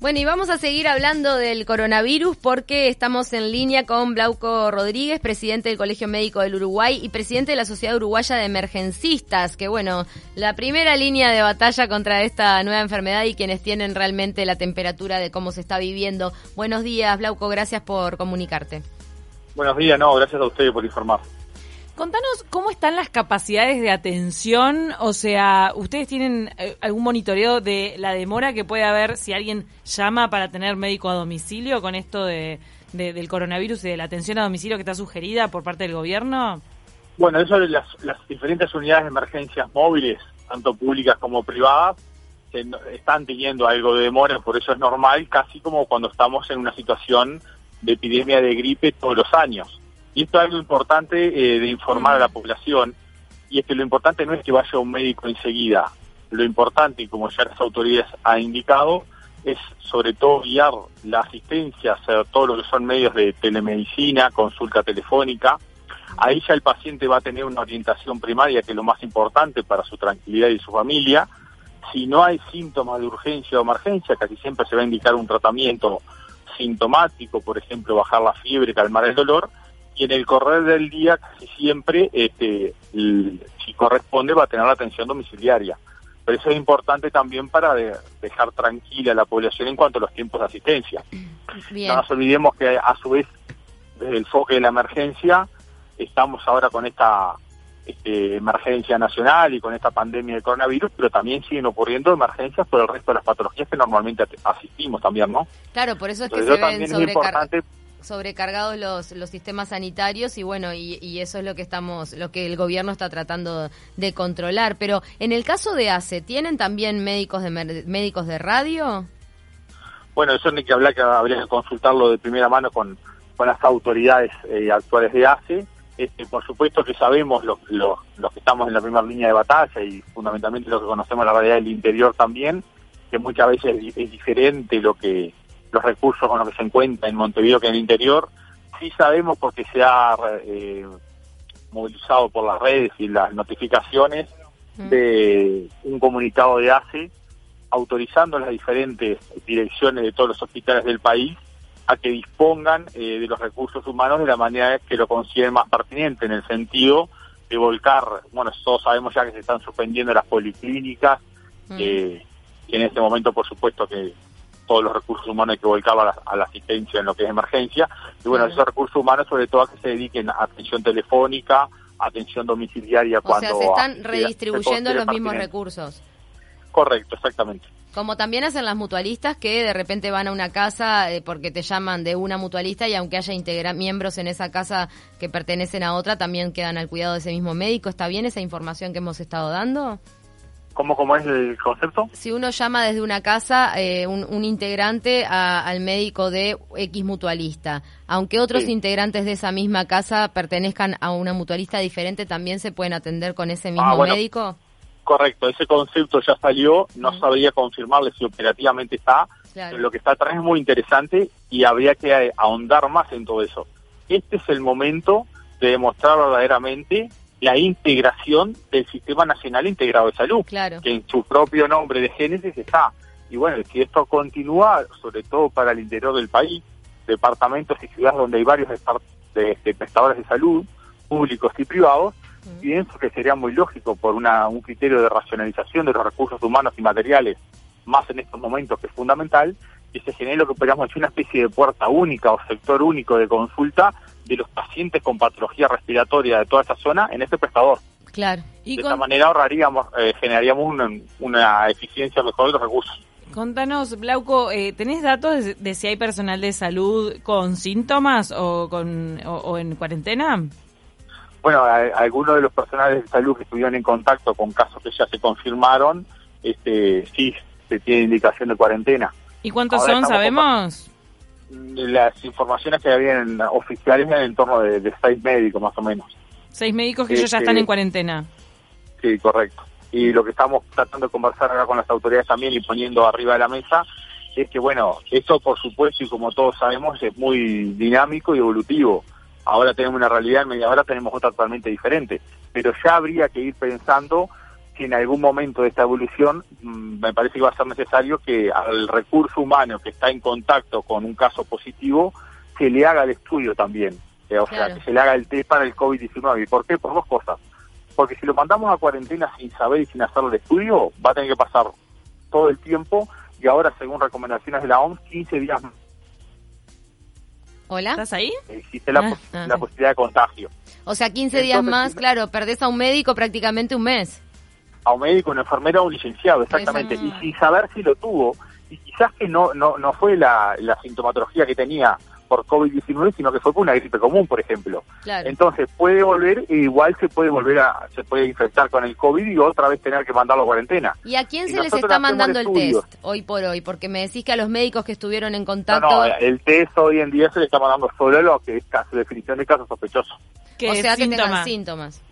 Bueno, y vamos a seguir hablando del coronavirus porque estamos en línea con Blauco Rodríguez, presidente del Colegio Médico del Uruguay y presidente de la Sociedad Uruguaya de Emergencistas, que bueno, la primera línea de batalla contra esta nueva enfermedad y quienes tienen realmente la temperatura de cómo se está viviendo. Buenos días, Blauco, gracias por comunicarte. Buenos días, no, gracias a ustedes por informar. Contanos cómo están las capacidades de atención, o sea, ¿ustedes tienen eh, algún monitoreo de la demora que puede haber si alguien llama para tener médico a domicilio con esto de, del coronavirus y de la atención a domicilio que está sugerida por parte del gobierno? Bueno, eso de las, diferentes unidades de emergencias móviles, tanto públicas como privadas, están teniendo algo de demora, por eso es normal, casi como cuando estamos en una situación de epidemia de gripe todos los años y esto es algo importante eh, de informar a la población, y es que lo importante no es que vaya un médico enseguida, lo importante, como ya las autoridades han indicado, es sobre todo guiar la asistencia hacia todo lo que son medios de telemedicina, consulta telefónica. Ahí ya el paciente va a tener una orientación primaria, que es lo más importante para su tranquilidad y su familia. Si no hay síntomas de urgencia o emergencia, casi siempre se va a indicar un tratamiento sintomático, por ejemplo, bajar la fiebre, calmar el dolor, y en el correr del día casi siempre, este, si corresponde, va a tener la atención domiciliaria. Pero eso es importante también para dejar tranquila a la población en cuanto a los tiempos de asistencia. No nos olvidemos que a su vez, desde el foque de la emergencia, estamos ahora con esta este, emergencia nacional y con esta pandemia de coronavirus, pero también siguen ocurriendo emergencias por el resto de las patologías que normalmente asistimos también, ¿no? Claro, por eso es que se ven sobrecargados sobrecargados los, los sistemas sanitarios y bueno, y, eso es lo que estamos, lo que el gobierno está tratando de controlar. Pero en el caso de ACE, ¿tienen también médicos de médicos de radio? Bueno, eso hay que hablar, que habría que consultarlo de primera mano con, con las autoridades eh, actuales de ACE. Este, por supuesto que sabemos los lo, que estamos en la primera línea de batalla y fundamentalmente lo que conocemos la realidad del interior también, que muchas veces es diferente lo que los recursos con los que se encuentra en Montevideo que en el interior. Sí sabemos porque se ha eh, movilizado por las redes y las notificaciones mm. de un comunicado de ACE autorizando a las diferentes direcciones de todos los hospitales del país a que dispongan eh, de los recursos humanos de la manera que lo consideren más pertinente, en el sentido de volcar, bueno, todos sabemos ya que se están suspendiendo las policlínicas, mm. eh, y en este momento por supuesto que todos los recursos humanos que volcaba a la, asistencia en lo que es emergencia. Y bueno, esos recursos humanos sobre todo a que se dediquen a atención telefónica, atención domiciliaria cuando... Sea, se están redistribuyendo los mismos recursos. Correcto, exactamente. Como también hacen las mutualistas que de repente van a una casa eh, porque te llaman de una mutualista y aunque haya integra miembros en esa casa que pertenecen a otra, también quedan al cuidado de ese mismo médico. ¿Está bien esa información que hemos estado dando? ¿Cómo, ¿Cómo es el concepto? Si uno llama desde una casa eh, un, integrante al médico de X mutualista, aunque otros integrantes de esa misma casa pertenezcan a una mutualista diferente, ¿también se pueden atender con ese mismo ah, médico? Correcto, ese concepto ya salió, no sabría confirmarle si operativamente está, pero lo que está atrás es muy interesante y habría que ahondar más en todo eso. Este es el momento de demostrar verdaderamente la integración del Sistema Nacional Integrado de Salud, que en su propio nombre de Génesis está. Y bueno, si esto continúa, sobre todo para el interior del país, departamentos y ciudades donde hay varios de, prestadores de salud, públicos y privados, pienso que sería muy lógico por una, un criterio de racionalización de los recursos humanos y materiales, más en estos momentos que es fundamental, que se genere lo que podríamos decir una especie de puerta única o sector único de consulta de los pacientes con patología respiratoria de toda esta zona en este prestador. Claro. de esta manera ahorraríamos, eh, generaríamos una, eficiencia mejor de los recursos. Contanos, Blauco, eh, ¿tenés datos de, si hay personal de salud con síntomas o, con, o, en cuarentena? Bueno, algunos de los personales de salud que estuvieron en contacto con casos que ya se confirmaron, este, sí se tiene indicación de cuarentena. ¿Y cuántos son, sabemos? Las informaciones que habían oficiales en el entorno de, seis médicos más o menos. Seis médicos que ellos ya están en cuarentena. Sí, correcto. Y lo que estamos tratando de conversar ahora con las autoridades también y poniendo arriba de la mesa es que, bueno, esto por supuesto y como todos sabemos es muy dinámico y evolutivo. Ahora tenemos una realidad, en media hora tenemos otra totalmente diferente. Pero ya habría que ir pensando en algún momento de esta evolución mm, me parece que va a ser necesario que al recurso humano que está en contacto con un caso positivo se le haga el estudio también, eh, o sea, que se le haga el test para el COVID-19. ¿Y por qué? Por dos cosas. Porque si lo mandamos a cuarentena sin saber y sin hacer el estudio, va a tener que pasar todo el tiempo y ahora, según recomendaciones de la OMS, 15 días más. Hola. ¿Estás ahí? Existe la, Ah, ah, la posibilidad de contagio. O sea, 15 días más, claro, perdés a un médico prácticamente un mes. A un médico, un enfermero o un licenciado, exactamente, y sin saber si lo tuvo, y quizás que no no no fue la, la sintomatología que tenía por COVID-19, sino que fue por una gripe común, por ejemplo. Claro. Entonces puede volver, e igual se puede volver a, se puede infectar con el COVID y otra vez tener que mandarlo a cuarentena. ¿Y a quién y se les está mandando el estudios. test hoy por hoy? Porque me decís que a los médicos que estuvieron en contacto... no, el test hoy en día se le está mandando solo a lo que es caso, definición de caso sospechoso. ¿Qué o sea, que tengan síntoma? síntomas.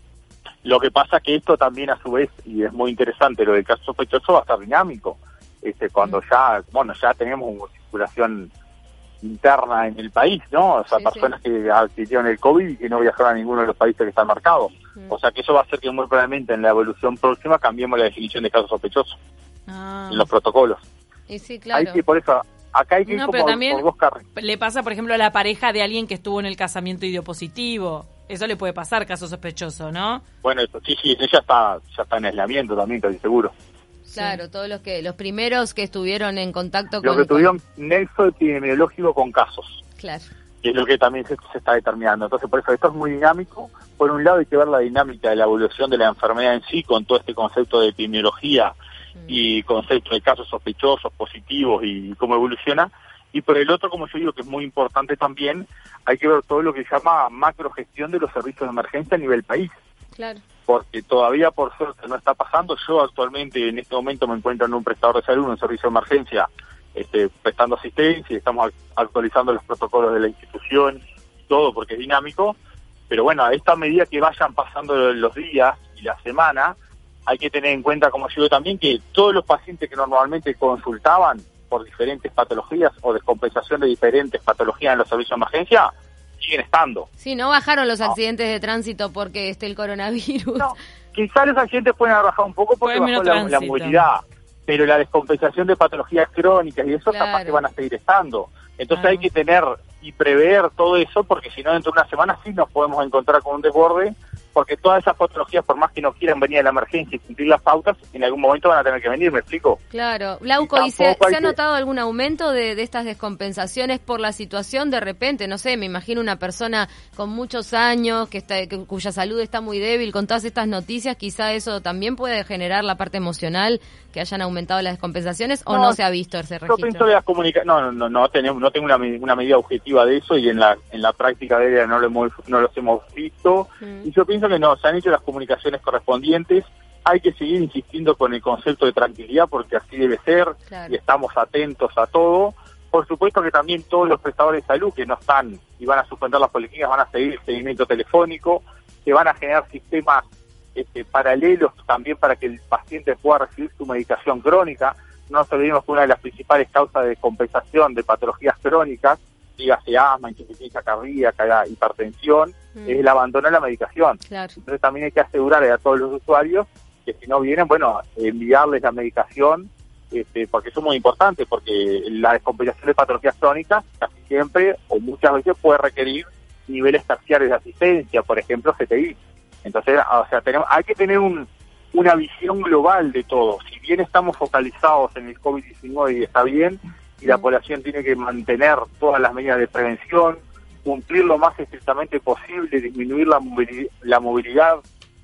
Lo que pasa que esto también a su vez, y es muy interesante, lo del caso sospechoso va a estar dinámico. Este, cuando ya, bueno, ya tenemos una circulación interna en el país, ¿no? O sea, Sí, personas que adquirieron el COVID y que no viajaron a ninguno de los países que están marcados. Mm. O sea que eso va a hacer que muy probablemente en la evolución próxima cambiemos la definición de caso sospechoso Ah. en los protocolos. Y sí, claro. Hay que, por eso, acá hay que ir No, como pero también- por. Le pasa, por ejemplo, a la pareja de alguien que estuvo en el casamiento y dio positivo. Eso le puede pasar, caso sospechoso, ¿no? Bueno, eso, sí, sí, ella está, ya está en aislamiento también, estoy seguro. Claro, todos los que los primeros que estuvieron en contacto Los con... que tuvieron nexo epidemiológico con casos. Claro. que es lo que también se, se está determinando. Entonces, por eso esto es muy dinámico. Por un lado hay que ver la dinámica de la evolución de la enfermedad en sí, con todo este concepto de epidemiología y concepto de casos sospechosos, positivos y cómo evoluciona. Y por el otro, como yo digo, que es muy importante también, hay que ver todo lo que se llama macrogestión de los servicios de emergencia a nivel país Claro. porque todavía por suerte no está pasando. Yo actualmente en este momento me encuentro en un prestador de salud, en un servicio de emergencia, este, prestando asistencia y estamos ac- actualizando los protocolos de la institución, todo porque es dinámico. Pero bueno, a esta medida que vayan pasando los días y la semana, hay que tener en cuenta, como yo digo también, que todos los pacientes que normalmente consultaban por diferentes patologías o descompensación de diferentes patologías en los servicios de emergencia, siguen estando. Sí, no bajaron los No. accidentes de tránsito porque esté el coronavirus. No, quizás los accidentes pueden haber bajado un poco porque bajó la, movilidad, pero la descompensación de patologías crónicas y eso capaz Claro. que van a seguir estando. Entonces hay que tener y prever todo eso porque si no dentro de una semana sí nos podemos encontrar con un desborde porque todas esas patologías por más que no quieran venir a la emergencia y cumplir las pautas en algún momento van a tener que venir, ¿me explico? Claro. Glauco, Y ¿y se, ha que- notado algún aumento de, de estas descompensaciones por la situación de repente? No sé, me imagino una persona con muchos años, que está, que- cuya salud está muy débil, con todas estas noticias, quizá eso también puede generar la parte emocional, que hayan aumentado las descompensaciones, o no, se ha visto ese Yo pienso registro. de las comunicaciones, no, no, no, no tenemos, no tengo una, una medida objetiva de eso y en la, en la práctica de ella no lo hemos, no los hemos visto. Mm. Y yo pienso que no, se han hecho las comunicaciones correspondientes. Hay que seguir insistiendo con el concepto de tranquilidad porque así debe ser Claro. y estamos atentos a todo. Por supuesto que también todos los prestadores de salud que no están y van a suspender las policlínicas van a seguir el seguimiento telefónico, que van a generar sistemas este, paralelos también para que el paciente pueda recibir su medicación crónica. No nos olvidemos que una de las principales causas de compensación de patologías crónicas, dígase asma, insuficiencia cardíaca, hipertensión, Mm. es el abandono de la medicación. Claro. Entonces también hay que asegurarle a todos los usuarios que si no vienen, bueno, enviarles la medicación, este, porque eso es muy importante, porque la descompensación de patologías crónicas casi siempre o muchas veces puede requerir niveles terciarios de asistencia, por ejemplo, CTI. Entonces, o sea, tenemos, hay que tener un, una visión global de todo. Si bien estamos focalizados en el COVID-19 y está bien, y la población tiene que mantener todas las medidas de prevención, cumplir lo más estrictamente posible, disminuir la movilidad, la movilidad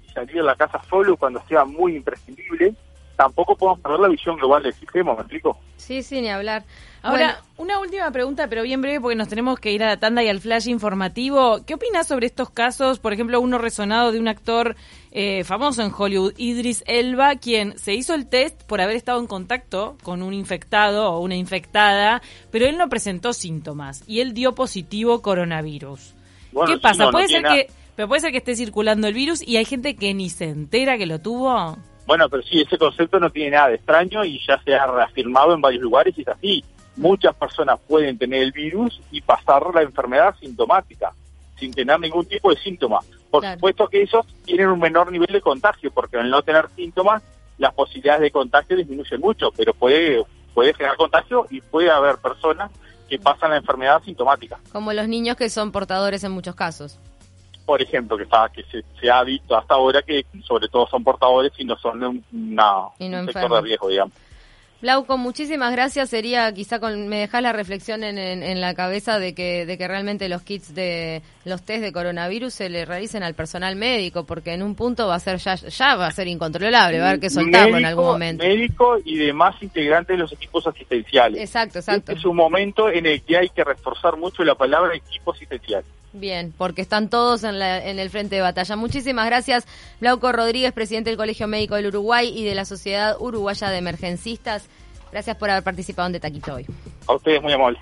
y salir de la casa solo cuando sea muy imprescindible, tampoco podemos perder la visión global del sistema, ¿me explico? Sí, sí, ni hablar. Ahora, una última pregunta, pero bien breve, porque nos tenemos que ir a la tanda y al flash informativo. ¿Qué opinas sobre estos casos? Por ejemplo, uno resonado de un actor eh, famoso en Hollywood, Idris Elba, quien se hizo el test por haber estado en contacto con un infectado o una infectada, pero él no presentó síntomas y él dio positivo coronavirus. Bueno, ¿Qué sí, pasa? no, no puede ser nada- que, pero puede ser que esté circulando el virus y hay gente que ni se entera que lo tuvo. Bueno, pero sí, ese concepto no tiene nada de extraño y ya se ha reafirmado en varios lugares y es así. Muchas personas pueden tener el virus y pasar la enfermedad sintomática, sin tener ningún tipo de síntoma. Por Claro. supuesto que ellos tienen un menor nivel de contagio, porque al no tener síntomas las posibilidades de contagio disminuyen mucho, pero puede, puede generar contagio y puede haber personas que pasan la enfermedad sintomática. Como los niños que son portadores en muchos casos. Por ejemplo, que, está, que se, ha visto hasta ahora que sobre todo son portadores y no son una, un sector de riesgo, digamos. Glauco, muchísimas gracias. Sería quizá con, me dejas la reflexión en, en, la cabeza de que, de que realmente los kits de los test de coronavirus se le realicen al personal médico, porque en un punto va a ser ya, ya va a ser incontrolable, va a haber que soltarlo en algún momento. Médico y demás integrantes de los equipos asistenciales. Exacto, exacto. Este es un momento en el que hay que reforzar mucho la palabra equipo asistencial. Bien, porque están todos en, la, en el frente de batalla. Muchísimas gracias, Glauco Rodríguez, presidente del Colegio Médico del Uruguay y de la Sociedad Uruguaya de Emergencistas. Gracias por haber participado en De Taquito hoy. A ustedes, muy amable.